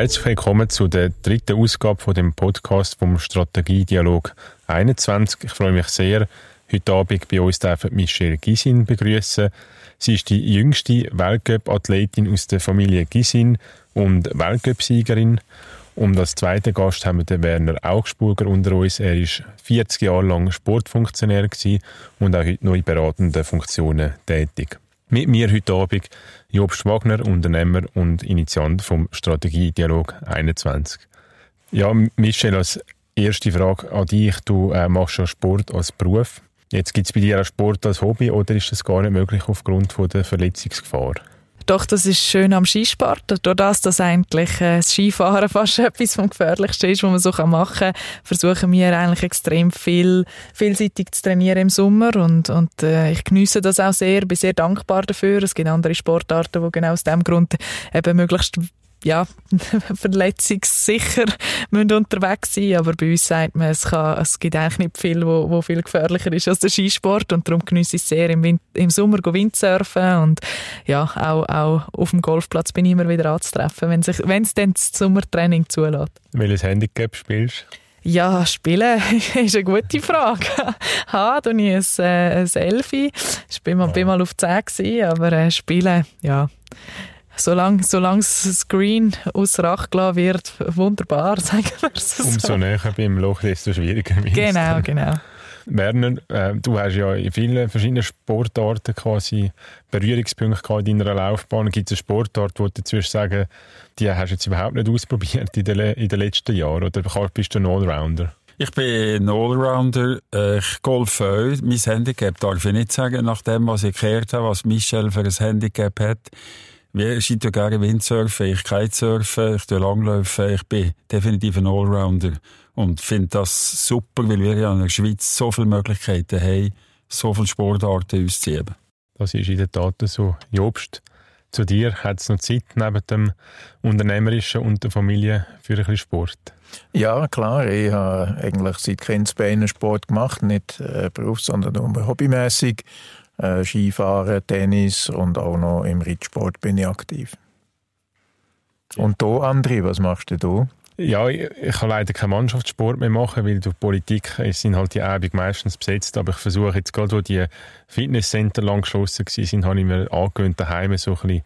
Herzlich willkommen zu der dritten Ausgabe von dem Podcast vom Strategiedialog 21. Ich freue mich sehr, heute Abend bei uns Michelle Gisin begrüßen. Sie ist die jüngste Weltcup-Athletin aus der Familie Gisin und Weltcup-Siegerin. Und als zweiten Gast haben wir den Werner Augsburger unter uns. Er ist 40 Jahre lang Sportfunktionär und auch heute noch in beratenden Funktionen tätig. Mit mir heute Abend Job Schwagner, Unternehmer und Initiant vom Strategiedialog 21. Ja, Michel, als erste Frage an dich. Du äh, machst schon Sport als Beruf. Jetzt gibt es bei dir auch Sport als Hobby oder ist das gar nicht möglich aufgrund von der Verletzungsgefahr? Doch, das ist schön am Skisport. Durch das, dass eigentlich äh, das Skifahren fast etwas vom Gefährlichsten ist, was man so machen kann, versuchen wir eigentlich extrem viel, vielseitig zu trainieren im Sommer und, und äh, ich genieße das auch sehr, bin sehr dankbar dafür. Es gibt andere Sportarten, die genau aus dem Grund eben möglichst ja, verletzungssicher müssen unterwegs sein aber bei uns sagt man, es, kann, es gibt eigentlich nicht viel, wo, wo viel gefährlicher ist als der Skisport und darum genieße ich es sehr im, Wind, im Sommer Windsurfen und ja, auch, auch auf dem Golfplatz bin ich immer wieder anzutreffen, wenn, es dann das Sommertraining zulässt. Welches Handicap spielst du? Ja, spielen ist eine gute Frage. ha, du nie ein, äh, ein Selfie. Ich bin mal, bin mal auf 10 gewesen, aber äh, spielen, ja solange, solange das Screen außer Acht gelassen wird, wunderbar, sagen wir es so. Umso näher beim Loch, desto schwieriger wird Genau, genau. Werner, äh, du hast ja in vielen verschiedenen Sportarten quasi Berührungspunkte in deiner Laufbahn. Gibt es eine Sportart, wo du jetzt sagen die hast du jetzt überhaupt nicht ausprobiert in den, in den letzten Jahren? Oder bist du ein Allrounder? Ich bin ein Allrounder. Äh, ich golfe auch. Mein Handicap darf ich nicht sagen, nach dem, was ich gehört habe, was Michel für ein Handicap hat. Ich schreibe gerne Windsurfen, ich Kitesurfen, ich Langlaufen. Ich bin definitiv ein Allrounder und finde das super, weil wir ja in der Schweiz so viele Möglichkeiten haben, so viele Sportarten auszuüben. Das ist in der Tat so. Jobst, zu dir hat es noch Zeit neben dem Unternehmerischen und der Familie für ein bisschen Sport? Ja, klar. Ich habe eigentlich seit Kindesbeinen Sport gemacht, nicht äh, berufs-, sondern nur hobbymäßig äh, Skifahren, Tennis und auch noch im Ritsport bin ich aktiv. Und du, André, was machst du? Ja, ich, ich kann leider keinen Mannschaftssport mehr machen, weil durch Politik sind halt die Abende meistens besetzt. Aber ich versuche jetzt gerade, wo die Fitnesscenter lang geschlossen waren, habe ich mir angewöhnt, daheim so ein bisschen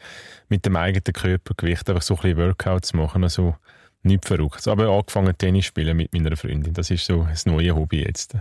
mit dem eigenen Körpergewicht einfach so ein bisschen Workout zu machen. Also nichts Verrücktes. Aber angefangen Tennis spielen mit meiner Freundin. Das ist so das neue Hobby jetzt.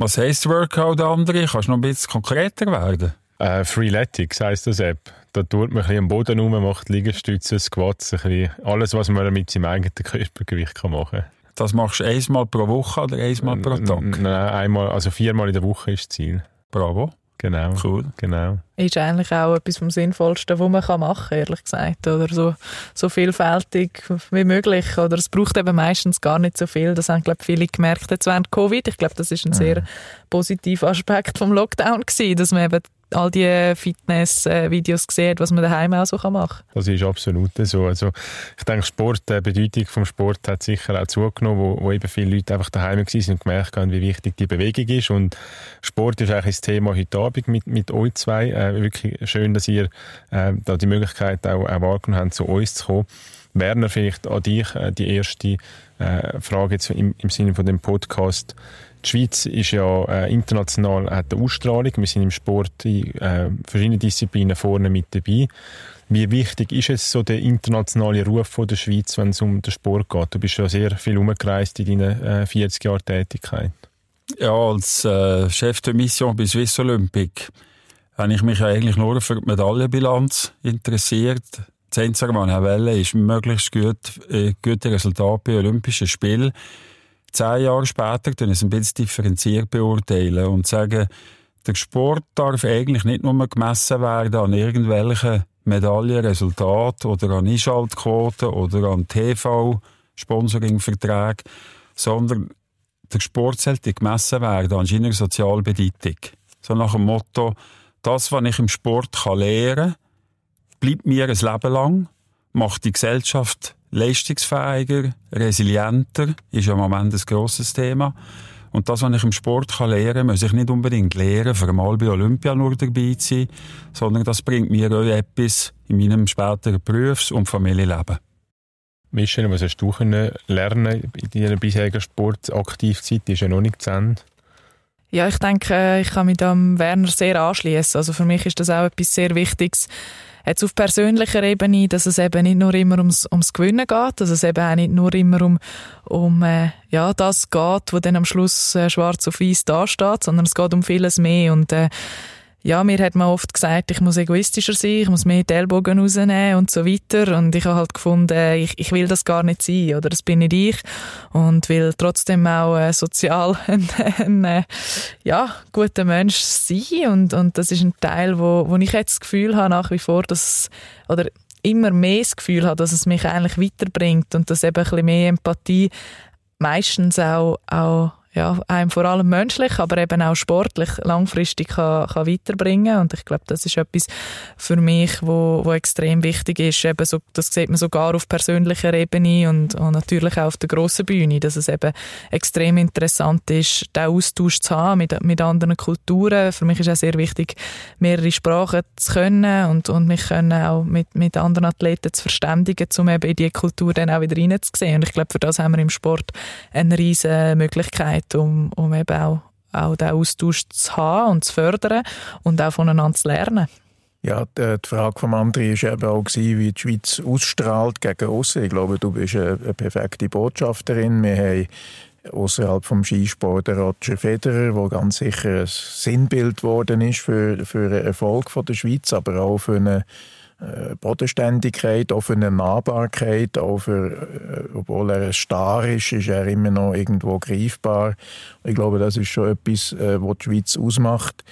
Was heisst Workout, andere? Kannst du noch ein bisschen konkreter werden? Äh, Freeletics heisst das App. Da tut man ein bisschen am Boden rum, macht Liegestütze, Squats, ein bisschen alles, was man mit seinem eigenen Körpergewicht machen kann. Das machst du einmal pro Woche oder einmal pro Tag? Nein, einmal, also viermal in der Woche ist das Ziel. Bravo. Genau. Cool. Genau. Ist eigentlich auch etwas vom Sinnvollsten, was man machen kann, ehrlich gesagt. Oder so, so vielfältig wie möglich. Oder es braucht eben meistens gar nicht so viel. Das haben, glaube ich, viele gemerkt jetzt während Covid. Ich glaube, das ist ein sehr positiver Aspekt vom Lockdown gewesen, dass man eben all die Fitness-Videos gesehen, was man daheim auch so machen kann. Das ist absolut so. Also ich denke, Sport, die Bedeutung vom Sport hat sicher auch zugenommen, wo, wo eben viele Leute einfach daheim waren und gemerkt haben, wie wichtig die Bewegung ist. Und Sport ist eigentlich das Thema heute Abend mit, mit euch zwei. Äh, wirklich schön, dass ihr äh, da die Möglichkeit auch, auch wahrgenommen habt, zu uns zu kommen. Werner, vielleicht an dich äh, die erste äh, Frage jetzt im, im Sinne von dem Podcast. Die Schweiz ist ja äh, international hat eine Ausstrahlung. Wir sind im Sport in äh, verschiedenen Disziplinen vorne mit dabei. Wie wichtig ist es so der internationale Ruf von der Schweiz, wenn es um den Sport geht? Du bist ja sehr viel umgereist in deinen äh, 40 Jahren Tätigkeit. Ja, als äh, Chef der Mission bei Swiss Olympic habe ich mich eigentlich nur für die Medaillenbilanz interessiert. Ich wollte, ist möglichst gut, äh, gute Resultate bei Olympischen Spielen zehn Jahre später es ein bisschen differenziert beurteilen und sagen, der Sport darf eigentlich nicht nur gemessen werden an irgendwelchen Medaillenresultaten oder an Einschaltquoten oder an TV-Sponsoringverträgen, sondern der Sport sollte gemessen werden an seiner Sozialbedeutung. So nach dem Motto, das, was ich im Sport lernen kann, bleibt mir ein Leben lang, macht die Gesellschaft leistungsfähiger, resilienter, ist ja im Moment ein grosses Thema. Und das, was ich im Sport kann lernen kann, muss ich nicht unbedingt lernen, für einmal bei Olympia nur dabei zu sein, sondern das bringt mir auch etwas in meinem späteren Berufs- und Familienleben. Michel, was hast du können lernen in deiner bisherigen Sportaktivzeit? Die ist ja noch nicht zu Ende. Ja, ich denke, ich kann mich dem Werner sehr anschließen. Also für mich ist das auch etwas sehr Wichtiges. Jetzt auf persönlicher Ebene, dass es eben nicht nur immer ums, ums Gewinnen geht, dass es eben auch nicht nur immer um, um äh, ja, das geht, was dann am Schluss äh, schwarz auf weiß dasteht, sondern es geht um vieles mehr und äh, ja, mir hat man oft gesagt, ich muss egoistischer sein, ich muss mehr die Ellbogen rausnehmen und so weiter. Und ich habe halt gefunden, ich, ich will das gar nicht sein, oder das bin nicht ich. Und will trotzdem auch äh, sozial ein, ein, ein, ja, guter Mensch sein. Und, und das ist ein Teil, wo, wo ich jetzt das Gefühl habe, nach wie vor, dass, oder immer mehr das Gefühl habe, dass es mich eigentlich weiterbringt und dass eben ein bisschen mehr Empathie meistens auch, auch ja, einem vor allem menschlich, aber eben auch sportlich langfristig kann, kann weiterbringen und ich glaube, das ist etwas für mich, wo, wo extrem wichtig ist. Eben so, das sieht man sogar auf persönlicher Ebene und, und natürlich auch auf der grossen Bühne, dass es eben extrem interessant ist, den Austausch zu haben mit, mit anderen Kulturen. Für mich ist auch sehr wichtig, mehrere Sprachen zu können und, und mich können auch mit, mit anderen Athleten zu verständigen, um eben in diese Kultur dann auch wieder reinzusehen. Und ich glaube, für das haben wir im Sport eine riesige Möglichkeit Möglichkeit, um, um eben auch, auch den Austausch zu haben und zu fördern und auch voneinander zu lernen. Ja, die, Frage von André war eben auch, wie die Schweiz ausstrahlt gegen außen. Ich glaube, du bist eine, perfekte Botschafterin. Wir haben außerhalb vom Skisport Roger Federer, der ganz sicher ein Sinnbild geworden ist für, für den Erfolg von der Schweiz, aber auch für eine äh, Bodenständigkeit, auch für eine Nahbarkeit, auch für, äh, obwohl er ein Star ist, ist er immer noch irgendwo greifbar. Ich glaube, das ist schon etwas, äh, was die Schweiz ausmacht.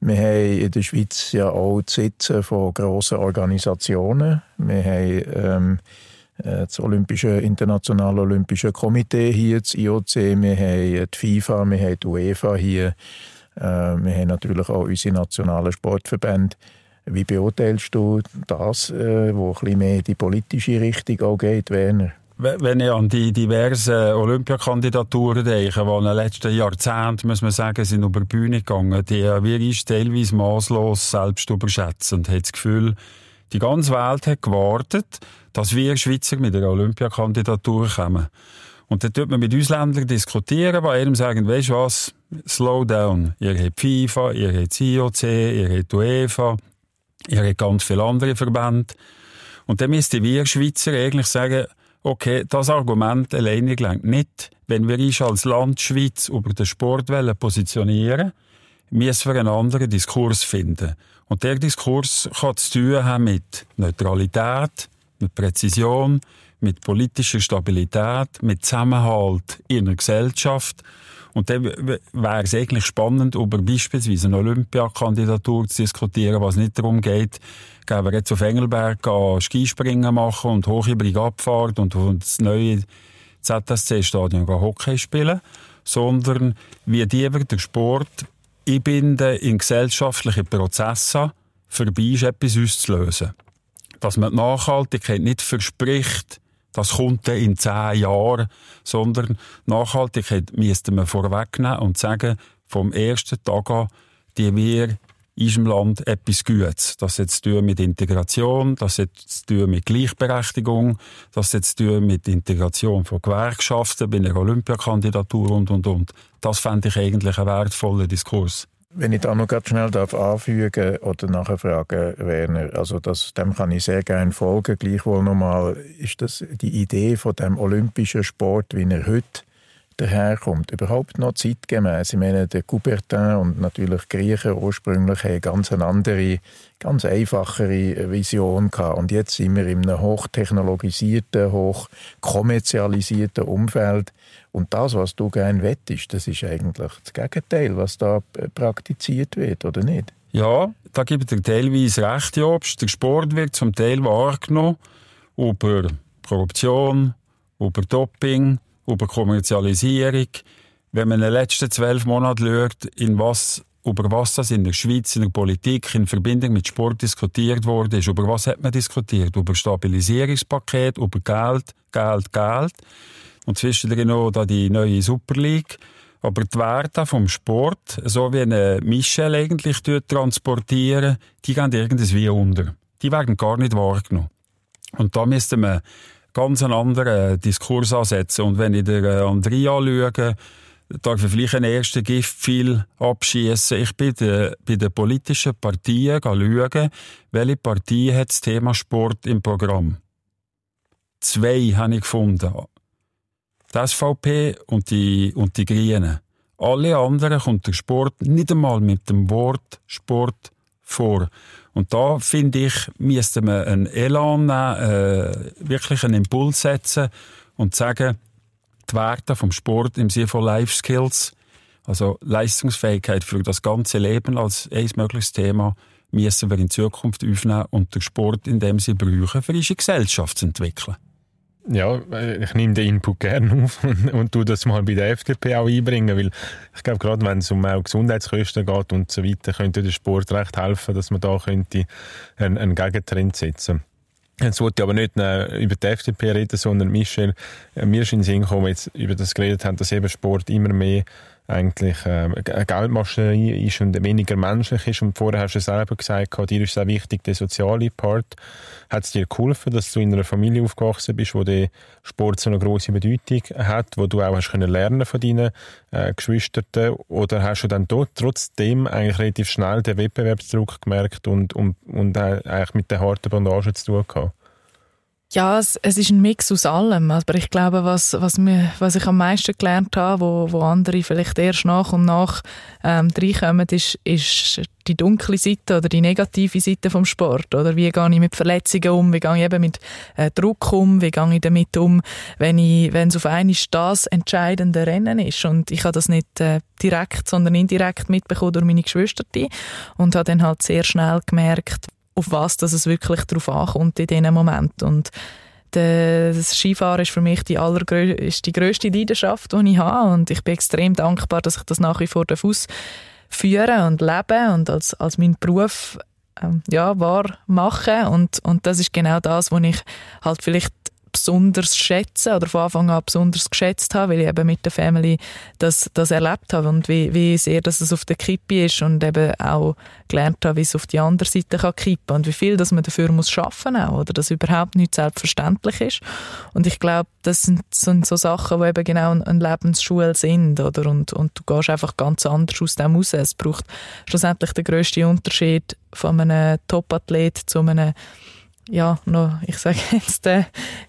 Wir haben in der Schweiz ja auch die Sitze von grossen Organisationen. Wir haben ähm, das Olympische, Internationale Olympische Komitee hier, das IOC, wir haben die FIFA, wir haben die UEFA hier, wir haben natürlich auch unsere nationalen Sportverbände. Wie beurteilst du das, äh, wo ein bisschen mehr die politische Richtung auch geht, Werner? Wenn ich an die diversen Olympiakandidaturen denke, die in den letzten Jahrzehnten, muss man sagen, sind über die Bühne gegangen, die wir ist teilweise maßlos selbst überschätzen und hat das Gefühl, die ganze Welt hat gewartet, dass wir Schweizer mit der Olympiakandidatur kommen. Und dann tut man mit Ausländern diskutieren, bei jedem sagen, weißt du was, slow down. Ihr habt FIFA, ihr habt IOC, ihr habt UEFA, Ihr habt ganz viele andere Verbände. Und dann müssten wir Schweizer eigentlich sagen, okay, das Argument alleine gelangt nicht. Wenn wir uns als Land Schweiz über den Sport positionieren müssen wir einen anderen Diskurs finden. Und der Diskurs kann zu tun haben mit Neutralität, mit Präzision, mit politischer Stabilität, mit Zusammenhalt in der Gesellschaft und dann wäre es eigentlich spannend, über beispielsweise eine Olympiakandidatur zu diskutieren, was nicht darum geht, gehen wir jetzt auf Engelberg Skispringen machen und hochhybrige Abfahrt und das neue ZSC-Stadion Hockey spielen, sondern wie die wir den Sport einbinden in gesellschaftliche Prozesse, vorbei ist etwas auszulösen. Dass man die Nachhaltigkeit nicht verspricht, das kommt dann in zehn Jahren, sondern Nachhaltigkeit müsste man vorwegnehmen und sagen, vom ersten Tag an, die wir in unserem Land etwas Gutes. Das hat zu tun mit Integration, das hat zu tun mit Gleichberechtigung, das hat zu tun mit Integration von Gewerkschaften bei einer Olympiakandidatur und, und, und. Das fände ich eigentlich einen wertvollen Diskurs. Wenn ich da noch ganz schnell darf anfügen oder nachher fragen, Werner, also das, dem kann ich sehr gerne folgen. Gleichwohl nochmal ist das die Idee von dem olympischen Sport, wie er heute daherkommt, überhaupt noch zeitgemäß. Ich meine, der Coubertin und natürlich Griechen ursprünglich haben ganz eine andere, ganz einfachere Vision gehabt. Und jetzt sind wir in einem hochtechnologisierten, hochkommerzialisierten Umfeld. Und das, was du gerne wettest, das ist eigentlich das Gegenteil, was da praktiziert wird, oder nicht? Ja, da gibt es teilweise recht, Jobst. Der Sport wird zum Teil wahrgenommen über Korruption, über Doping, über Kommerzialisierung. Wenn man in den letzten zwölf Monaten schaut, in was, über was das in der Schweiz, in der Politik, in Verbindung mit Sport diskutiert wurde, ist, über was hat man diskutiert? Über Stabilisierungspaket, über Geld, Geld, Geld. Und zwischendrin noch die neue Super League. Aber die Werte vom Sport, so wie eine Michel eigentlich transportieren, die gehen irgendwie unter. Die werden gar nicht wahrgenommen. Und da müsste man ganz einen anderen Diskurs ansetzen. Und wenn ich den äh, Andrea schaue, darf ich vielleicht einen ersten Giftpfeil abschießen. Ich bin de, bei den politischen Partien schauen, welche Partei hat das Thema Sport im Programm. Zwei habe ich gefunden. Die SVP und die, und die Grünen. Alle anderen kommt der Sport nicht einmal mit dem Wort Sport vor. Und da finde ich, müsste man einen Elan nehmen, äh, wirklich einen Impuls setzen und sagen, die Werte vom Sport im Sinne von Life Skills, also Leistungsfähigkeit für das ganze Leben als ein mögliches Thema, müssen wir in Zukunft aufnehmen und den Sport in dem sie brauchen, für unsere Gesellschaft zu entwickeln. Ja, äh, ich nehme den Input gerne auf und, und tu das mal bei der FDP auch einbringen, weil ich glaube, gerade wenn es um auch Gesundheitskosten geht und so weiter, könnte der Sport recht helfen, dass man da könnte einen, einen Gegentrend setzen. Jetzt wollte ich aber nicht äh, über die FDP reden, sondern Michel, äh, mir ist in den Sinn gekommen, jetzt über das geredet haben, dass eben Sport immer mehr eigentlich äh, eine Geldmaschinerie ist und weniger menschlich ist. Und vorher hast du selber gesagt, dir ist sehr wichtig, der soziale Part. Hat es dir geholfen, dass du in einer Familie aufgewachsen bist, wo der Sport so eine große Bedeutung hat, wo du auch hast können lernen von deinen äh, Geschwistern? Oder hast du dann dort trotzdem eigentlich relativ schnell den Wettbewerbsdruck gemerkt und, und, und äh, eigentlich mit der harten Bandage zu tun gehabt? Ja, es, es ist ein Mix aus allem. Aber ich glaube, was, was, mir, was ich am meisten gelernt habe, wo, wo andere vielleicht erst nach und nach ähm, reinkommen, ist, ist die dunkle Seite oder die negative Seite vom Sport. Oder wie gehe ich mit Verletzungen um? Wie gehe ich eben mit äh, Druck um? Wie gehe ich damit um, wenn, ich, wenn es auf einmal das entscheidende Rennen ist? Und ich habe das nicht äh, direkt, sondern indirekt mitbekommen durch meine Geschwister. Und habe dann halt sehr schnell gemerkt, auf was dass es wirklich darauf ankommt in diesem Moment. Und das Skifahren ist für mich die, ist die grösste Leidenschaft, die ich habe. Und ich bin extrem dankbar, dass ich das nach wie vor führen und leben und als, als meinen Beruf ähm, ja, wahr machen. Und, und das ist genau das, was ich halt vielleicht besonders schätzen oder von Anfang an besonders geschätzt habe, weil ich eben mit der Family das, das erlebt habe und wie, wie sehr dass es auf der Kippe ist und eben auch gelernt habe, wie es auf die andere Seite kann kippen und wie viel dass man dafür muss schaffen auch, oder? Dass überhaupt nicht selbstverständlich ist. Und ich glaube, das sind, sind so Sachen, die eben genau eine Lebensschule sind oder? Und, und du gehst einfach ganz anders aus dem raus. Es braucht schlussendlich den grössten Unterschied von einem Top-Athlet zu einem ja, noch, ich sage jetzt, äh,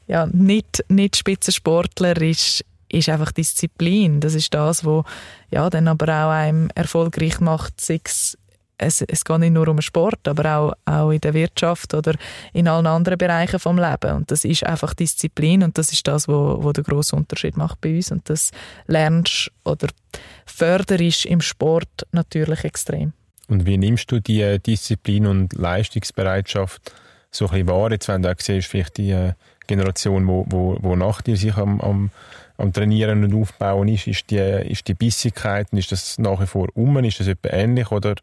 ja, nicht, nicht Spitzensportler ist, ist einfach Disziplin. Das ist das, was ja, dann aber auch einem erfolgreich macht, es, es, es geht nicht nur um Sport, aber auch, auch in der Wirtschaft oder in allen anderen Bereichen vom Leben. Und das ist einfach Disziplin und das ist das, wo, wo der große Unterschied macht bei uns. Und das lernst oder förderst im Sport natürlich extrem. Und wie nimmst du die Disziplin und Leistungsbereitschaft so ein bisschen wahr. Jetzt, wenn du auch siehst, vielleicht die äh, Generation, wo, wo, wo nach dir sich am, am, am Trainieren und Aufbauen ist, ist die, ist die Bissigkeit, ist das nach wie vor um, ist das etwa ähnlich oder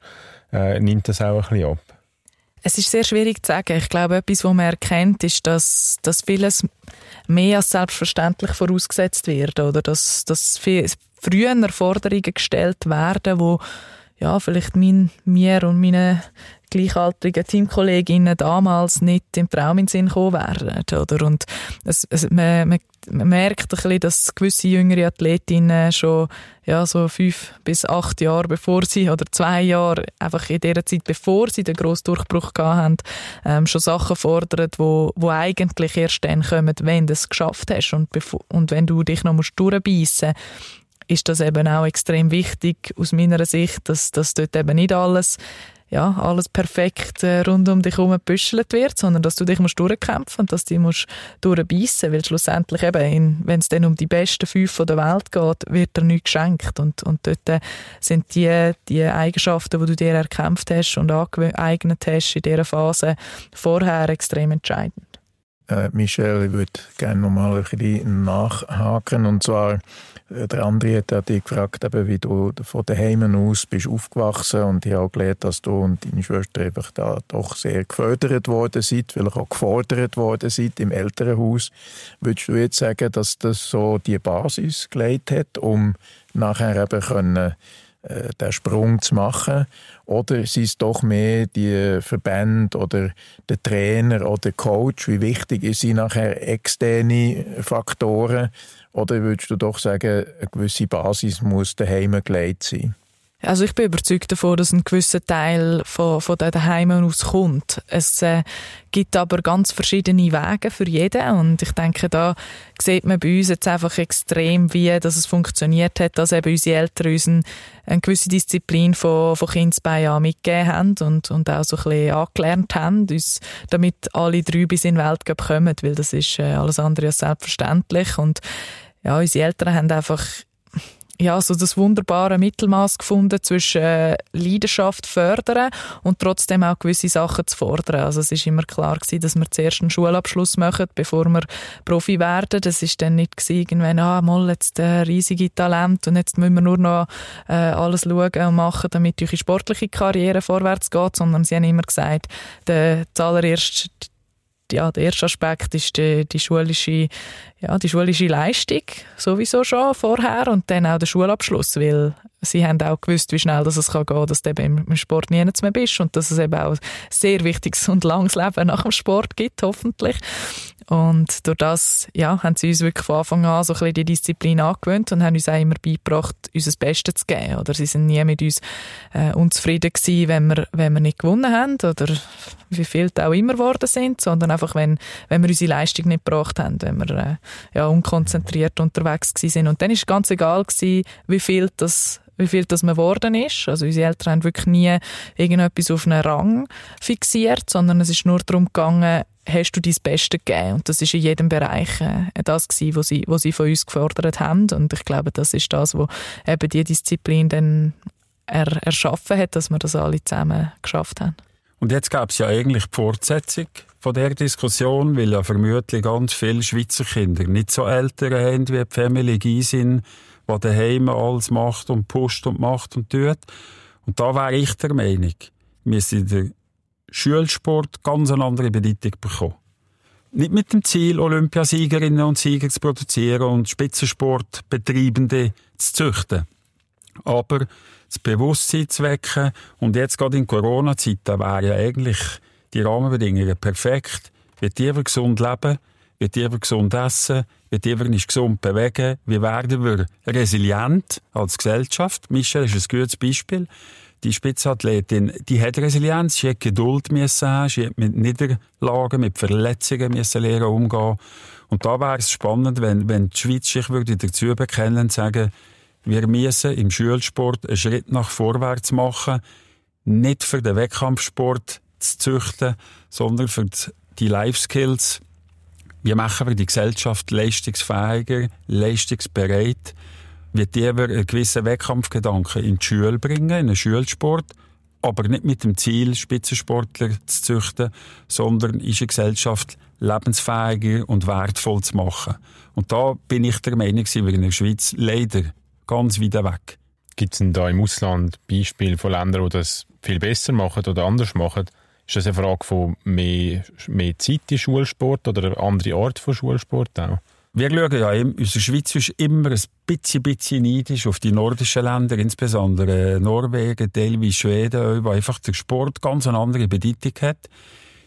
äh, nimmt das auch ein bisschen ab? Es ist sehr schwierig zu sagen. Ich glaube, etwas, was man erkennt, ist, dass, dass vieles mehr als selbstverständlich vorausgesetzt wird oder dass, dass viel, früher Forderungen gestellt werden, wo ja, vielleicht mein, mir und meine gleichaltrigen Teamkolleginnen damals nicht im Traum in den Sinn gekommen wären. Oder? Und es, es, man, man, merkt ein bisschen, dass gewisse jüngere Athletinnen schon ja, so fünf bis acht Jahre bevor sie, oder zwei Jahre, einfach in der Zeit, bevor sie den grossen Durchbruch hatten, ähm, schon Sachen fordern, wo, wo eigentlich erst dann kommen, wenn du es geschafft hast und, und wenn du dich noch musst durchbeissen ist das eben auch extrem wichtig aus meiner Sicht, dass, dass dort eben nicht alles ja, alles perfekt äh, rund um dich herum gebüschelt wird, sondern dass du dich musst durchkämpfen und dass du musst durchbeissen, weil schlussendlich eben, wenn es dann um die besten fünf der Welt geht, wird dir nichts geschenkt und, und dort äh, sind die, die Eigenschaften, die du dir erkämpft hast und angeeignet hast in dieser Phase vorher extrem entscheidend. Äh, Michelle, ich würde gerne nochmal ein bisschen nachhaken und zwar der andere hat dich gefragt, eben, wie du von daheim aus bist aufgewachsen und ich habe gelernt, dass du und deine Schwester einfach da doch sehr gefördert worden seid, vielleicht auch gefordert worden seid im Elternhaus. Würdest du jetzt sagen, dass das so die Basis gelegt hat, um nachher eben können äh, den Sprung zu machen? Oder sind es doch mehr die Verbände oder der Trainer oder der Coach? Wie wichtig sind nachher externe Faktoren? Oder würdest du doch sagen, eine gewisse Basis muss daheim gelegt sein? Also ich bin überzeugt davon, dass ein gewisser Teil von, von den Heimen aus kommt. Es äh, gibt aber ganz verschiedene Wege für jeden und ich denke, da sieht man bei uns jetzt einfach extrem, wie dass es funktioniert hat, dass eben unsere Eltern uns eine, eine gewisse Disziplin von, von Kindesbein an mitgegeben haben und, und auch so ein bisschen angelernt haben, uns, damit alle drei bis in den Weltcup kommen, weil das ist äh, alles andere als selbstverständlich und ja, unsere Eltern haben einfach ja, so das wunderbare Mittelmaß gefunden zwischen äh, Leidenschaft fördern und trotzdem auch gewisse Sachen zu fordern. Also es ist immer klar gewesen, dass wir zuerst einen Schulabschluss machen, bevor wir Profi werden. Das ist dann nicht gewesen, irgendwann, ah, mal jetzt äh, riesige Talent und jetzt müssen wir nur noch äh, alles schauen und machen, damit eure sportliche Karriere vorwärts geht, sondern sie haben immer gesagt, der zuallererst ja, der erste Aspekt ist die, die, schulische, ja, die schulische Leistung sowieso schon vorher und dann auch der Schulabschluss, weil sie haben auch gewusst, wie schnell das es kann gehen, dass du eben im Sport nie mehr bist und dass es eben auch ein sehr wichtiges und langes Leben nach dem Sport gibt, hoffentlich. Und durch das ja, haben sie uns wirklich von Anfang an so ein bisschen die Disziplin angewöhnt und haben uns auch immer beigebracht, das Beste zu geben. Oder sie sind nie mit uns äh, unzufrieden gewesen, wenn wir, wenn wir nicht gewonnen haben oder wie viel auch immer geworden sind, sondern einfach, wenn, wenn wir unsere Leistung nicht gebracht haben, wenn wir äh, ja, unkonzentriert unterwegs sind. Und dann ist es ganz egal gewesen, wie viel das wie viel das man geworden ist. Also unsere Eltern haben wirklich nie irgendetwas auf einen Rang fixiert, sondern es ist nur darum gegangen, hast du dein Bestes gegeben. Und das ist in jedem Bereich äh, das gewesen, was sie, was sie von uns gefordert haben. Und ich glaube, das ist das, was eben die Disziplin dann er, erschaffen hat, dass wir das alle zusammen geschafft haben. Und jetzt gab es ja eigentlich die Fortsetzung von der Diskussion, weil ja vermutlich ganz viele Schweizer Kinder nicht so ältere haben wie die Family Gysin, die daheim alles macht und pusht und macht und tut. Und da wäre ich der Meinung, wir sind der Schulsport ganz eine andere Bedeutung bekommen. Nicht mit dem Ziel, Olympiasiegerinnen und Sieger zu produzieren und Spitzensportbetreibende zu züchten. Aber das Bewusstsein zu wecken und jetzt gerade in Corona-Zeiten wären ja eigentlich die Rahmenbedingungen perfekt. Wie wir gesund leben, wie wir gesund essen, wie wir uns gesund bewegen, wie werden wir resilient als Gesellschaft. Michel ist ein gutes Beispiel die Spitzathletin, die hat Resilienz, sie hat Geduld müssen haben, sie hat mit Niederlagen, mit Verletzungen müssen lernen umgehen. Und da wäre es spannend, wenn, wenn die Schweiz sich würde dazu bekennen und sagen, wir müssen im Schulsport einen Schritt nach vorwärts machen, nicht für den Wettkampfsport zu züchten, sondern für die Life Skills. Wie machen wir die Gesellschaft leistungsfähiger, leistungsbereit? wird jeder einen gewissen Wettkampfgedanken in die Schule bringen, in den Schulsport, aber nicht mit dem Ziel, Spitzensportler zu züchten, sondern ist eine Gesellschaft lebensfähiger und wertvoll zu machen. Und da bin ich der Meinung, sind wir in der Schweiz leider ganz weit weg. Gibt es denn da im Ausland Beispiele von Ländern, die das viel besser machen oder anders machen? Ist das eine Frage von mehr, mehr Zeit in Schulsport oder eine andere Art von Schulsport auch? Wir schauen ja, unsere Schweiz ist immer ein bisschen, bisschen neidisch auf die nordischen Länder, insbesondere Norwegen, teilweise Schweden, wo einfach der Sport ganz eine andere Bedeutung hat.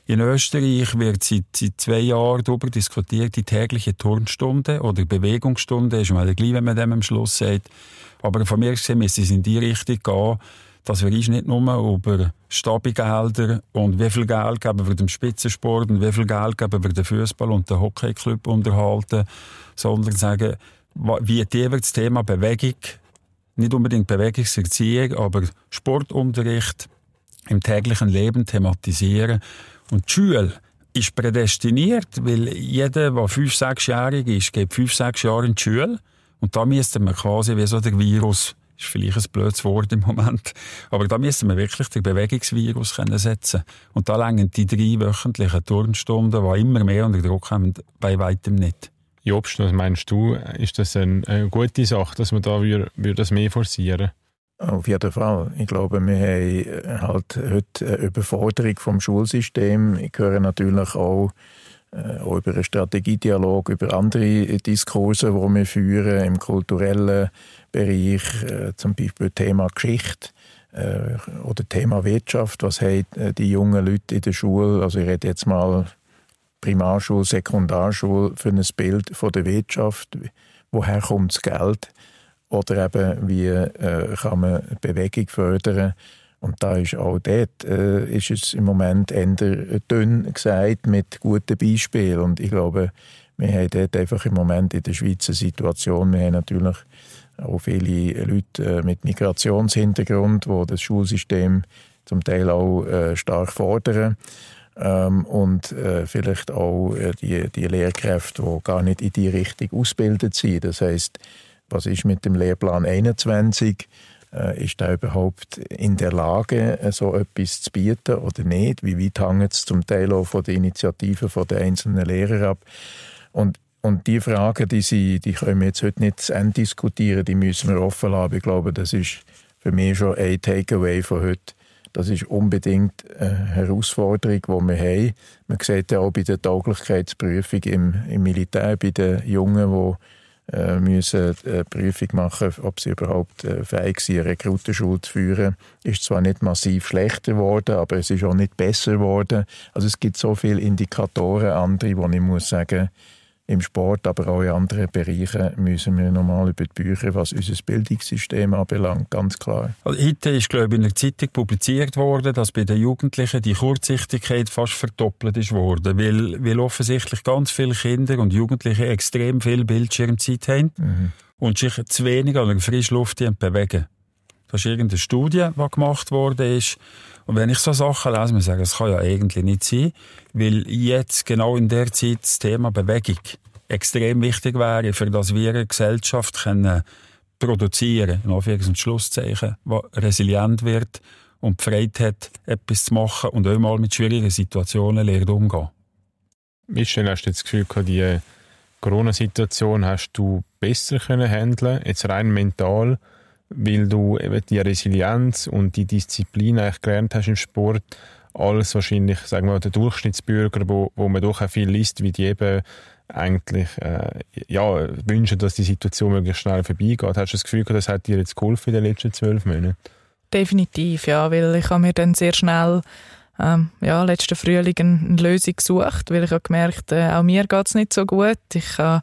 In Österreich wird seit, seit zwei Jahren darüber diskutiert, die tägliche Turnstunde oder Bewegungsstunde, ist mal gleich, wenn man dem am Schluss sagt. Aber von mir gesehen müssen sie in die Richtung gehen, dass wir uns nicht nur über Stabigelder und wie viel Geld geben wir dem Spitzensport und wie viel Geld geben wir dem Fußball und dem Hockeyclub unterhalten, sondern sagen, wie die das Thema Bewegung, nicht unbedingt Bewegungserziehung, aber Sportunterricht im täglichen Leben thematisieren. Und die Schule ist prädestiniert, weil jeder, der fünf, sechsjährig ist, geht fünf, sechs Jahre in die Schule. Und da müsste man quasi wie so der Virus ist vielleicht ein blödes Wort im Moment. Aber da müssen wir wirklich den Bewegungsvirus können setzen Und da länger die drei wöchentlichen Turnstunden, die immer mehr unter Druck haben, bei weitem nicht. Jobst, was meinst du, ist das eine, gute Sache, dass man da würde, würde das mehr forcieren auf jeden Fall. Ich glaube, wir haben halt heute eine Überforderung vom Schulsystem. Ich höre natürlich auch äh, auch über einen Strategiedialog, über andere Diskurse, die wir führen im kulturellen Bereich, äh, zum Beispiel Thema Geschichte äh, oder Thema Wirtschaft. Was haben die jungen Leute in der Schule, also ich rede jetzt mal Primarschule, Sekundarschule, für ein Bild von der Wirtschaft, woher kommt das Geld? Oder eben, wie äh, kann man Bewegung fördern? Und da ist auch dort äh, ist es im Moment eher dünn gesagt mit guten Beispielen. Und ich glaube, wir haben dort einfach im Moment in der Schweiz eine Situation, wir haben natürlich auch viele Leute äh, mit Migrationshintergrund, die das Schulsystem zum Teil auch äh, stark fordern. Ähm, und äh, vielleicht auch äh, die, die Lehrkräfte, die gar nicht in die Richtung ausgebildet sind. Das heißt, was ist mit dem Lehrplan 21? Äh, ist er überhaupt in der Lage, so etwas zu bieten oder nicht? Wie weit hängt es zum Teil auch von den Initiativen der einzelnen Lehrer ab? Und, und die Fragen, die, sie, die können wir jetzt heute nicht zu Ende diskutieren, die müssen wir offen lassen. Ich glaube, das ist für mich schon ein Takeaway von heute. Das ist unbedingt eine Herausforderung, die wir haben. Man sieht ja auch bei der Tauglichkeitsprüfung im, im Militär, bei den Jungen, die äh, müssen eine äh, Prüfung machen, ob sie überhaupt äh, fähig sind, eine Rekrutenschule zu führen. Ist zwar nicht massiv schlechter geworden, aber es ist auch nicht besser geworden. Also es gibt so viele Indikatoren, andere, wo ich muss sagen, im Sport, aber auch in anderen Bereichen müssen wir nochmal über die Bücher, was unser Bildungssystem anbelangt, ganz klar. Also heute ist, glaube ich, in der Zeitung publiziert worden, dass bei den Jugendlichen die Kurzsichtigkeit fast verdoppelt ist worden, weil, weil offensichtlich ganz viele Kinder und Jugendliche extrem viel Bildschirmzeit haben mhm. und sich zu wenig an der frischen Luft bewegen. Das ist irgendeine Studie, die gemacht worden ist. Und wenn ich so Sachen lese, muss ich sagen, das kann ja eigentlich nicht sein, weil jetzt genau in der Zeit das Thema Bewegung extrem wichtig wäre, für das wir eine Gesellschaft können produzieren, in Anführungs- und Schlusszeichen, die resilient wird und die Freiheit hat, etwas zu machen und auch mal mit schwierigen Situationen lernt umgehen. Michel, hast du das Gefühl, die Corona-Situation hast du besser können handeln, jetzt rein mental, weil du eben die Resilienz und die Disziplin eigentlich gelernt hast im Sport, als wahrscheinlich, sagen wir mal, der Durchschnittsbürger, wo, wo man doch auch viel liest, wie die eben eigentlich äh, ja, wünschen, dass die Situation möglichst schnell vorbeigeht. Hast du das Gefühl, das hat dir jetzt geholfen in den letzten zwölf Monaten? Definitiv, ja, weil ich habe mir dann sehr schnell ähm, ja, letzten Frühling eine Lösung gesucht, weil ich habe gemerkt, äh, auch mir geht es nicht so gut. Ich habe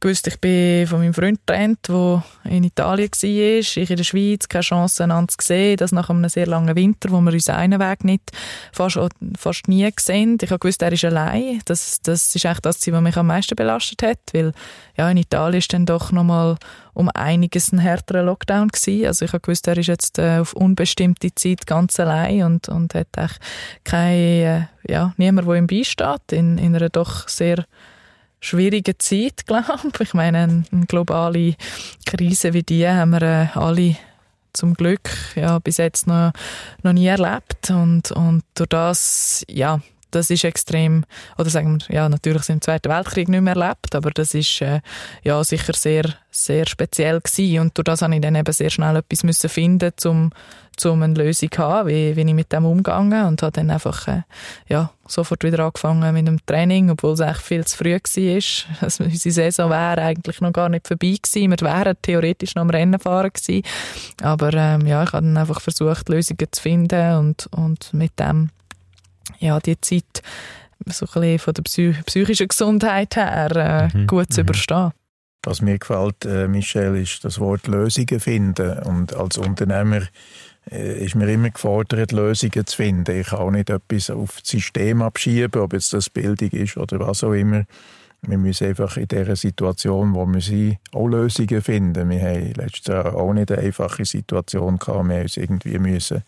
gewusst, ich bin von meinem Freund getrennt, der in Italien war, ich in der Schweiz, keine Chance einander zu sehen, das nach einem sehr langen Winter, wo wir uns einen Weg nicht fast, fast nie gesehen. Ich habe gewusst, er ist allein. Das, das ist eigentlich das, was mich am meisten belastet hat, weil ja, in Italien ist dann doch nochmal um einiges ein härterer Lockdown gewesen. Also ich habe gewusst, er ist jetzt äh, auf unbestimmte Zeit ganz allein und, und hat eigentlich kein, äh, ja, niemand, der ihm beisteht in, in einer doch sehr schwierige Zeit, glaube ich. Ich meine, eine, globale Krise wie die haben wir äh, alle zum Glück ja, bis jetzt noch, noch nie erlebt. Und, und durch das, ja, das ist extrem, oder sagen wir, ja, natürlich sind im Zweiten Weltkrieg nicht mehr erlebt, aber das ist äh, ja sicher sehr, sehr speziell gewesen. Und durch das habe ich dann eben sehr schnell etwas müssen finden, um, um eine Lösung zu haben, wie, wie ich mit dem umgegangen und habe dann einfach, äh, ja, sofort wieder angefangen mit dem Training, obwohl es eigentlich viel zu früh war. Also unsere Saison wäre eigentlich noch gar nicht vorbei gewesen. Wir wären theoretisch noch am Rennen fahren gewesen. Aber, ähm, ja, ich habe dann einfach versucht, Lösungen zu finden und, und mit dem ja, die Zeit so ein bisschen von der psych psychischen Gesundheit her äh, mhm. gut zu mhm. überstehen. Was mir gefällt, äh, Michel, ist das Wort Lösungen finden. Und als Unternehmer äh, ist mir immer gefordert, Lösungen zu finden. Ich kann auch nicht etwas auf das System abschieben, ob jetzt das Bildung ist oder was auch immer. Wir müssen einfach in dieser Situation, wo wir sind, auch Lösungen finden. Wir haben letztes Jahr auch nicht eine einfache Situation gehabt. Wir müssen uns irgendwie müssen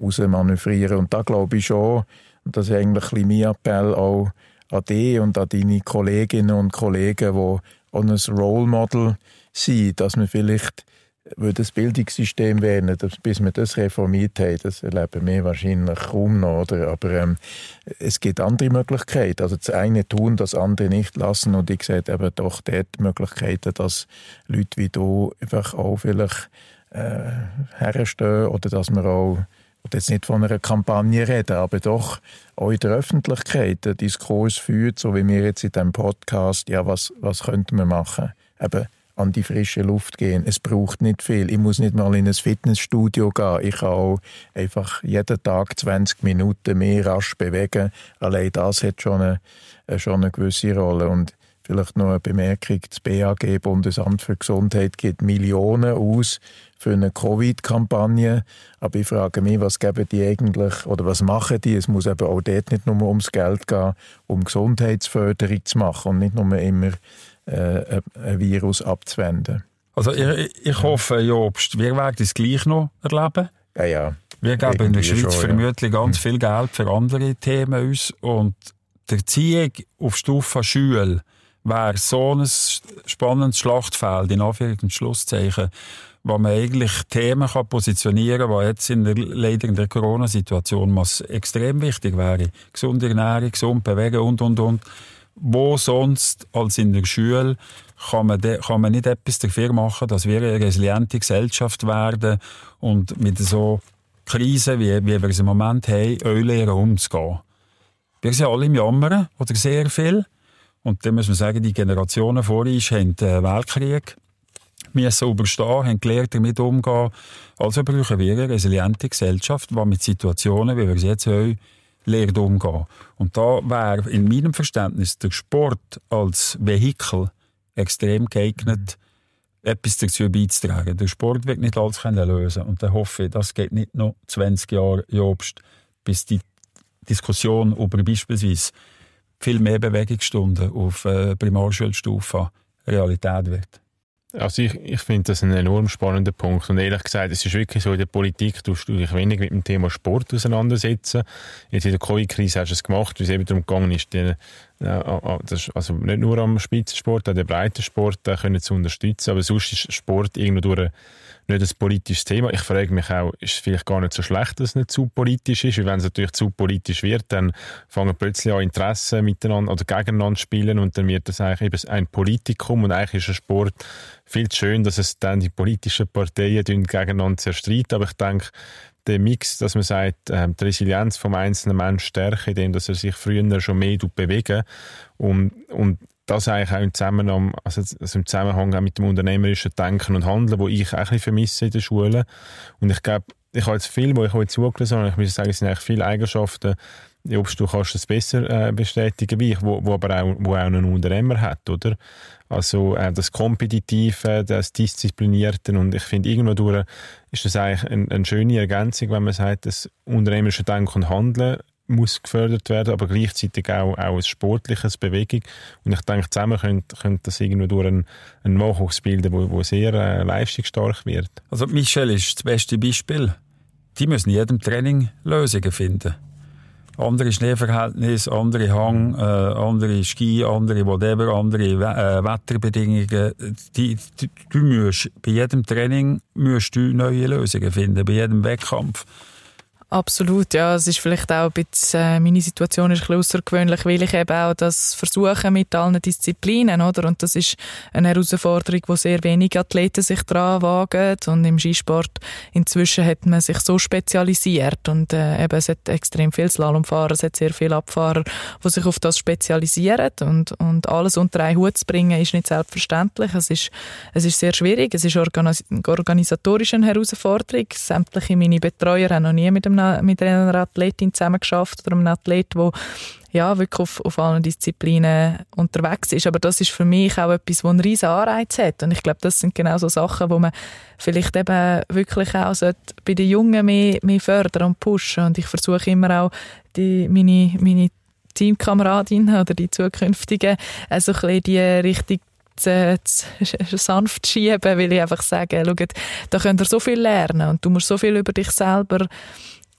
rausmanövrieren. Und da glaube ich schon, das ist eigentlich ein mein Appell auch an dich und an deine Kolleginnen und Kollegen, die auch ein Role Model sind, dass wir vielleicht das Bildungssystem werden, bis wir das reformiert haben, das erleben wir wahrscheinlich kaum noch. Oder? Aber ähm, es gibt andere Möglichkeiten. Also das eine tun, das andere nicht lassen. Und ich sehe eben doch dort Möglichkeiten, dass Leute wie du einfach auch vielleicht äh, herstehen oder dass wir auch will jetzt nicht von einer Kampagne reden, aber doch auch in der Öffentlichkeit einen Diskurs führt, so wie wir jetzt in diesem Podcast, ja, was, was könnten wir machen? Eben an die frische Luft gehen. Es braucht nicht viel. Ich muss nicht mal in ein Fitnessstudio gehen. Ich kann auch einfach jeden Tag 20 Minuten mehr rasch bewegen. Allein das hat schon eine, schon eine gewisse Rolle. Und Vielleicht noch eine Bemerkung, das BAG, Bundesamt für Gesundheit, gibt Millionen aus für eine Covid-Kampagne. Aber ich frage mich, was geben die eigentlich, oder was machen die? Es muss eben auch dort nicht nur ums Geld gehen, um Gesundheitsförderung zu machen und nicht nur immer äh, ein Virus abzuwenden. Also ich, ich hoffe, Jobst, wir werden es gleich noch erleben. Ja, ja. Wir geben in der Schweiz schon, vermutlich ja. ganz hm. viel Geld für andere Themen aus und die Erziehung auf Stufe Schule wäre so ein spannendes Schlachtfeld, in Anführungs- und Schlusszeichen, wo man eigentlich Themen kann positionieren kann, die jetzt in der, in der Corona-Situation extrem wichtig wäre. Gesunde Ernährung, gesund bewegen und, und, und. Wo sonst als in der Schule kann man, de, kann man nicht etwas dafür machen, dass wir eine resiliente Gesellschaft werden und mit so Krisen, wie, wie wir es im Moment haben, auch lernen umzugehen. Wir sind alle im Jammern, oder sehr viel. Und dann muss man sagen, die Generationen vor uns haben den Weltkrieg müssen überstehen, haben gelernt, damit umzugehen. Also brauchen wir eine resiliente Gesellschaft, die mit Situationen, wie wir es jetzt haben, lernt umzugehen. Und da wäre in meinem Verständnis der Sport als Vehikel extrem geeignet, etwas dazu beizutragen. Der Sport wird nicht alles lösen Und dann hoffe ich, das geht nicht noch 20 Jahre, Jobst, bis die Diskussion über beispielsweise viel mehr Bewegungsstunden auf äh, Primarschulstufe Realität wird. Also ich, ich finde das ein enorm spannender Punkt und ehrlich gesagt, es ist wirklich so, in der Politik tust du dich wenig mit dem Thema Sport auseinandersetzen. Jetzt in der Covid-Krise hast du es gemacht, wie es eben darum gegangen ist, den, äh, das, also nicht nur am Spitzensport, auch den Breitensport äh, können zu unterstützen, aber sonst ist Sport irgendwo durch nicht ein politisches Thema. Ich frage mich auch, ist es vielleicht gar nicht so schlecht, dass es nicht zu politisch ist? Weil wenn es natürlich zu politisch wird, dann fangen plötzlich an Interessen miteinander oder gegeneinander spielen und dann wird das eigentlich eben ein Politikum und eigentlich ist ein Sport viel zu schön, dass es dann die politischen Parteien gegeneinander zerstreiten. Aber ich denke, der Mix, dass man sagt, äh, die Resilienz vom einzelnen Menschen stärken, indem er sich früher schon mehr bewegen und, und das eigentlich auch im Zusammenhang, also, also im Zusammenhang mit dem unternehmerischen Denken und Handeln, wo ich auch ein vermisse in der Schule. Und ich glaube, ich habe jetzt viel, wo ich heute zugelassen habe, ich muss sagen, es sind eigentlich viele Eigenschaften, ob du kannst das besser äh, bestätigen wie ich, wo, wo aber auch, wo auch ein Unternehmer hat, oder? Also äh, das Kompetitive, das Disziplinierte und ich finde irgendwo durch ist das eigentlich eine, eine schöne Ergänzung, wenn man sagt, das unternehmerische Denken und Handeln muss gefördert werden, aber gleichzeitig auch, auch ein sportliches Bewegung. Und ich denke, zusammen könnte, könnte das irgendwo durch einen, einen Nachwuchs bilden, wo, wo sehr äh, leistungsstark wird. Also Michel ist das beste Beispiel. Die müssen in jedem Training Lösungen finden. Andere Schneeverhältnisse, andere Hang, äh, andere Ski, andere whatever, andere äh, Wetterbedingungen. Die, die, du musst, bei jedem Training musst du neue Lösungen finden, bei jedem Wettkampf. Absolut, ja. Es ist vielleicht auch ein bisschen, äh, meine Situation ist ein bisschen außergewöhnlich, weil ich eben auch das versuche mit allen Disziplinen, oder? Und das ist eine Herausforderung, wo sehr wenige Athleten sich dran wagen. Und im Skisport inzwischen hat man sich so spezialisiert und äh, eben es hat extrem viel Slalomfahrer, es hat sehr viele Abfahrer, die sich auf das spezialisieren und, und alles unter einen Hut zu bringen, ist nicht selbstverständlich. Es ist, es ist sehr schwierig, es ist organis organisatorisch eine Herausforderung. Sämtliche meine Betreuer haben noch nie mit einem mit einer Athletin zusammen geschafft oder einem Athlet, der ja, wirklich auf, auf allen Disziplinen unterwegs ist. Aber das ist für mich auch etwas, das einen riesen Anreiz hat. Und ich glaube, das sind genau so Sachen, wo man vielleicht eben wirklich auch bei den Jungen mehr, mehr fördern und pushen. Und ich versuche immer auch, die, meine, meine Teamkameradinnen oder die zukünftigen, also ein die Richtung zu, zu, sanft schieben, weil ich einfach sage, schaut, da könnt ihr so viel lernen und du musst so viel über dich selber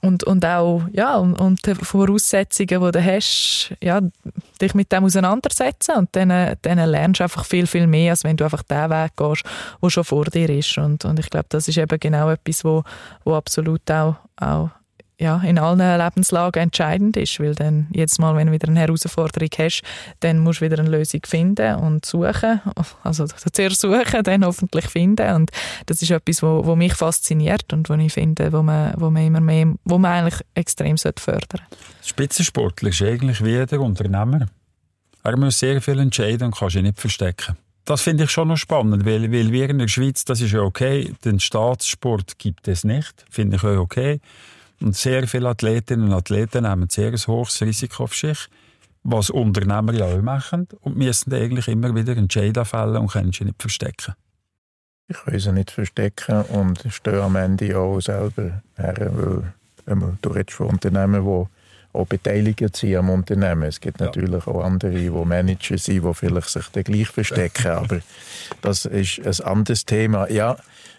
und, und auch ja, und, und die Voraussetzungen, die du hast, ja, dich mit dem auseinandersetzen und dann, dann lernst du einfach viel, viel mehr, als wenn du einfach den Weg gehst, der schon vor dir ist. Und, und ich glaube, das ist eben genau etwas, wo, wo absolut auch, auch ja, in allen Lebenslagen entscheidend ist, weil dann jedes Mal, wenn du wieder eine Herausforderung hast, dann musst du wieder eine Lösung finden und suchen, also zuerst suchen, dann hoffentlich finden und das ist etwas, wo, wo mich fasziniert und wo ich finde, wo man, wo man immer mehr, wo man eigentlich extrem fördern sollte. Spitzensportler ist eigentlich wie der Unternehmer. Er muss sehr viel entscheiden und kann sich nicht verstecken. Das finde ich schon noch spannend, weil, weil wir in der Schweiz, das ist ja okay, den Staatssport gibt es nicht, finde ich auch okay. Und sehr viele Athletinnen und Athleten sehr ein hohes Risiko auf sich, was Unternehmer ja auch machen und müssen eigentlich immer wieder Entscheidungen fällen und können sie nicht verstecken. Ich kann sie nicht verstecken und stehe am Ende auch selber her, weil du redest von Unternehmen, die auch beteiligt sind am Unternehmen. Es gibt natürlich auch andere, die Manager sind, die vielleicht sich dann gleich verstecken, aber das ist ein anderes Thema. Ja,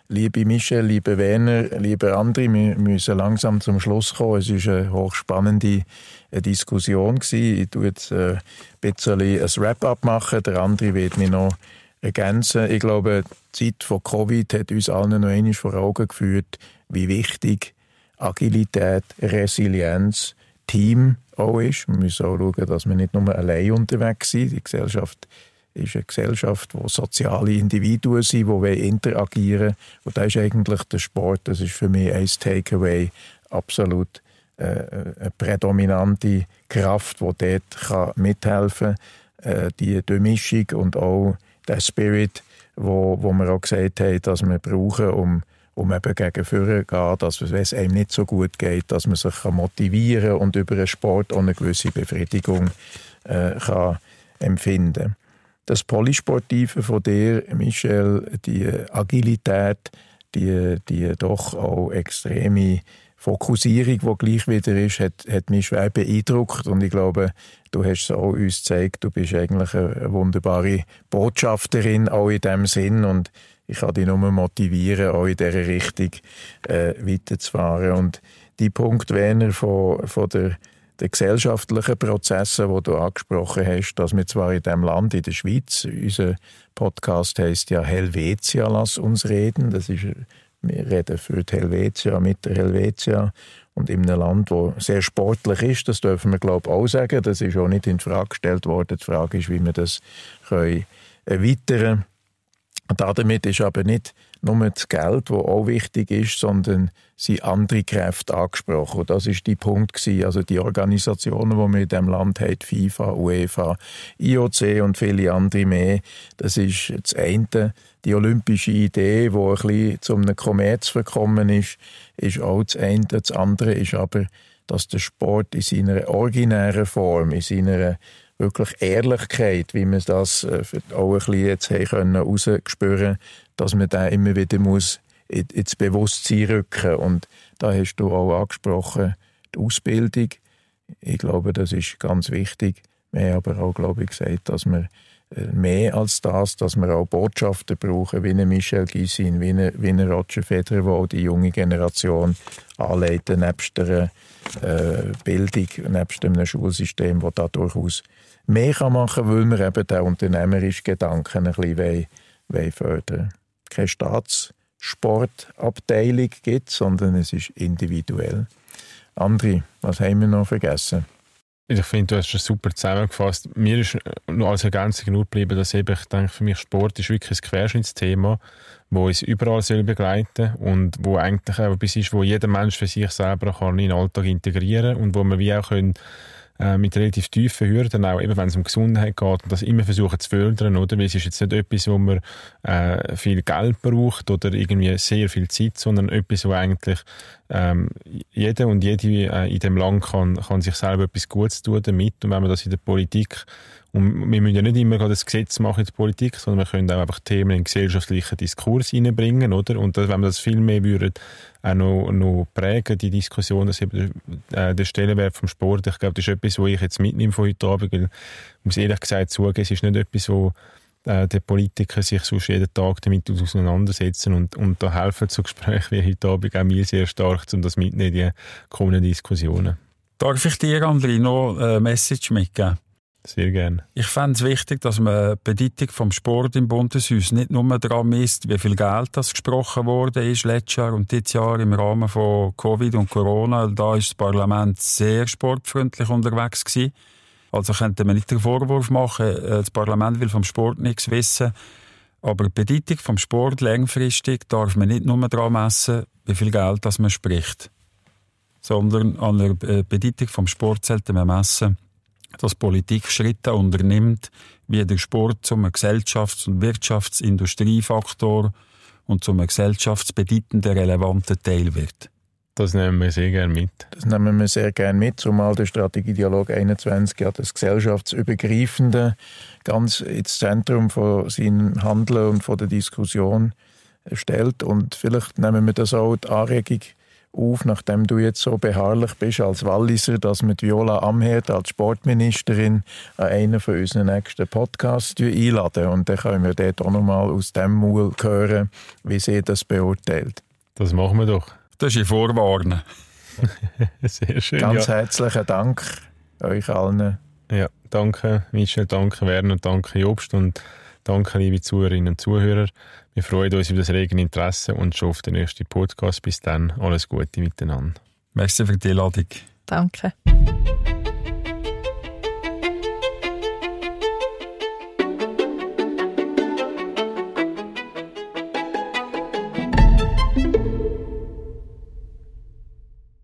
liebe Michel, liebe Werner, liebe andere, wir müssen langsam zum Schluss kommen. Es war eine hochspannende äh, Diskussion. Ich tue jetzt äh, ein bisschen ein Wrap-up machen, der andere wird mich noch ergänzen. Ich glaube, die Zeit von Covid hat uns allen noch einmal vor Augen geführt, wie wichtig Agilität, Resilienz, Team auch ist. Wir müssen auch schauen, dass wir nicht nur allein unterwegs sind. Die Gesellschaft ist eine Gesellschaft, wo soziale Individuen sind, die interagieren Und da ist eigentlich der Sport, das ist für mich ein Takeaway, absolut äh, eine prädominante Kraft, die dort kann mithelfen kann. Äh, die Durchmischung und auch der Spirit, wo, wo wir auch gesagt haben, dass wir brauchen, um um eben gegen Führer gehen, dass wenn es einem nicht so gut geht, dass man sich motivieren kann und über einen Sport auch eine gewisse Befriedigung äh, kann empfinden. Das Polysportive von dir, Michel, die Agilität, die, die doch auch extreme Fokussierung, die gleich wieder ist, hat, hat mich schwer beeindruckt. Und ich glaube, du hast es auch uns gezeigt, du bist eigentlich eine wunderbare Botschafterin, auch in dem Sinn. Und ich kann dich nur motivieren, auch in dieser Richtung äh, weiterzufahren. Und die Punkt, Werner, von, von der, der gesellschaftlichen Prozesse, die du angesprochen hast, dass wir zwar in diesem Land, in der Schweiz, unser Podcast heißt ja Helvetia, lass uns reden. Das ist, wir reden für die Helvetia, mit der Helvetia und in einem Land, das sehr sportlich ist, das dürfen wir glaube ich auch sagen. Das ist auch nicht in Frage gestellt worden. Die Frage ist, wie wir das können erweitern können. Damit ist aber nicht nur das Geld, das auch wichtig ist, sondern sind andere Kräfte angesprochen. Und das ist die Punkt gewesen. Also die Organisationen, die wir in diesem Land haben, FIFA, UEFA, IOC und viele andere mehr, das ist das eine. Die olympische Idee, die ein bisschen zu einem Kommerz verkommen ist, ist auch das eine. Das andere ist aber, dass der Sport in seiner originären Form, in seiner wirklich Ehrlichkeit, wie wir das äh, auch ein bisschen jetzt können, dass man da immer wieder muss ins Bewusstsein rücken und da hast du auch angesprochen, die Ausbildung. Ich glaube, das ist ganz wichtig. Wir haben aber auch, glaube ich, gesagt, dass wir äh, mehr als das, dass wir auch Botschafter brauchen, wie eine Michel Gysin, wie eine, wie eine Roger Federer, der die junge Generation anleiten, nebst der äh, Bildung, nebst einem Schulsystem, das da durchaus mehr machen kann, weil wir eben den unternehmerischen Gedanken ein bisschen wollen, fördern Keine Staatssportabteilung gibt, sondern es ist individuell. André, was haben wir noch vergessen? Ich finde, du hast es super zusammengefasst. Mir ist nur als Ergänzung nur geblieben, dass eben, ich denke, für mich Sport ist wirklich ein Querschnittsthema, wo uns überall soll begleiten und wo eigentlich etwas ist, wo jeder Mensch für sich selber kann in den Alltag integrieren und wo man wie auch können äh, mit relativ tiefen Hürden, auch eben wenn es um Gesundheit geht, und das immer versuchen zu fördern, oder? Weil es ist jetzt nicht etwas, wo man äh, viel Geld braucht oder irgendwie sehr viel Zeit, sondern etwas, wo eigentlich ähm, jeder und jede äh, in dem Land kann, kann sich selber etwas Gutes tun damit. Und wenn man das in der Politik und wir müssen ja nicht immer das Gesetz machen in der Politik, sondern wir können auch einfach Themen in den gesellschaftlichen Diskurs reinbringen, oder? Und wenn wir das viel mehr würden, auch noch, noch prägen, die Diskussion, dass eben der, äh, der Stellenwert vom Sport, ich glaube, das ist etwas, was ich jetzt mitnehme von heute Abend, weil, ich muss ehrlich gesagt zugeben, es ist nicht etwas, wo äh, die Politiker sich sonst jeden Tag damit auseinandersetzen und, und da helfen zu Gesprächen wie heute Abend auch mir sehr stark, um das mitnehmen, die kommenden Diskussionen. Darf ich dir, André, noch eine Message mitgeben? Sehr gerne. Ich fände es wichtig, dass man die Bedeutung vom Sport im Bundeshaus nicht nur daran misst, wie viel Geld das gesprochen wurde letztes Jahr und dieses Jahr im Rahmen von Covid und Corona. Da ist das Parlament sehr sportfreundlich unterwegs gewesen. Also könnte man nicht den Vorwurf machen, äh, das Parlament will vom Sport nichts wissen. Aber die Bedeutung vom Sport langfristig darf man nicht nur daran messen, wie viel Geld das man spricht, sondern an der äh, Bedeutung vom Sport sollte man messen, dass Politik Schritte unternimmt, wie der Sport zum Gesellschafts- und Wirtschaftsindustriefaktor und zum gesellschaftsbedeutenden relevanten Teil wird. Das nehmen wir sehr gerne mit. Das nehmen wir sehr gerne mit, zumal der Strategiedialog 21 ja das gesellschaftsübergreifende ganz ins Zentrum von seinem Handeln und von der Diskussion stellt. Und vielleicht nehmen wir das auch die Anregung auf, nachdem du jetzt so beharrlich bist als Walliser, dass mit Viola Amherd als Sportministerin an einen von unseren nächsten Podcasts einladen. Und dann können wir dort auch nochmal aus dem Maul hören, wie sie das beurteilt. Das machen wir doch. Das ist ein Vorwarnen. Sehr schön. Ganz ja. herzlichen Dank euch allen. Ja, danke Michel, danke Werner, danke Jobst und danke liebe Zuhörerinnen und Zuhörer. Wir freuen uns über das regen Interesse und schon auf den nächsten Podcast. Bis dann, alles Gute miteinander. Merci für die Einladung. Danke.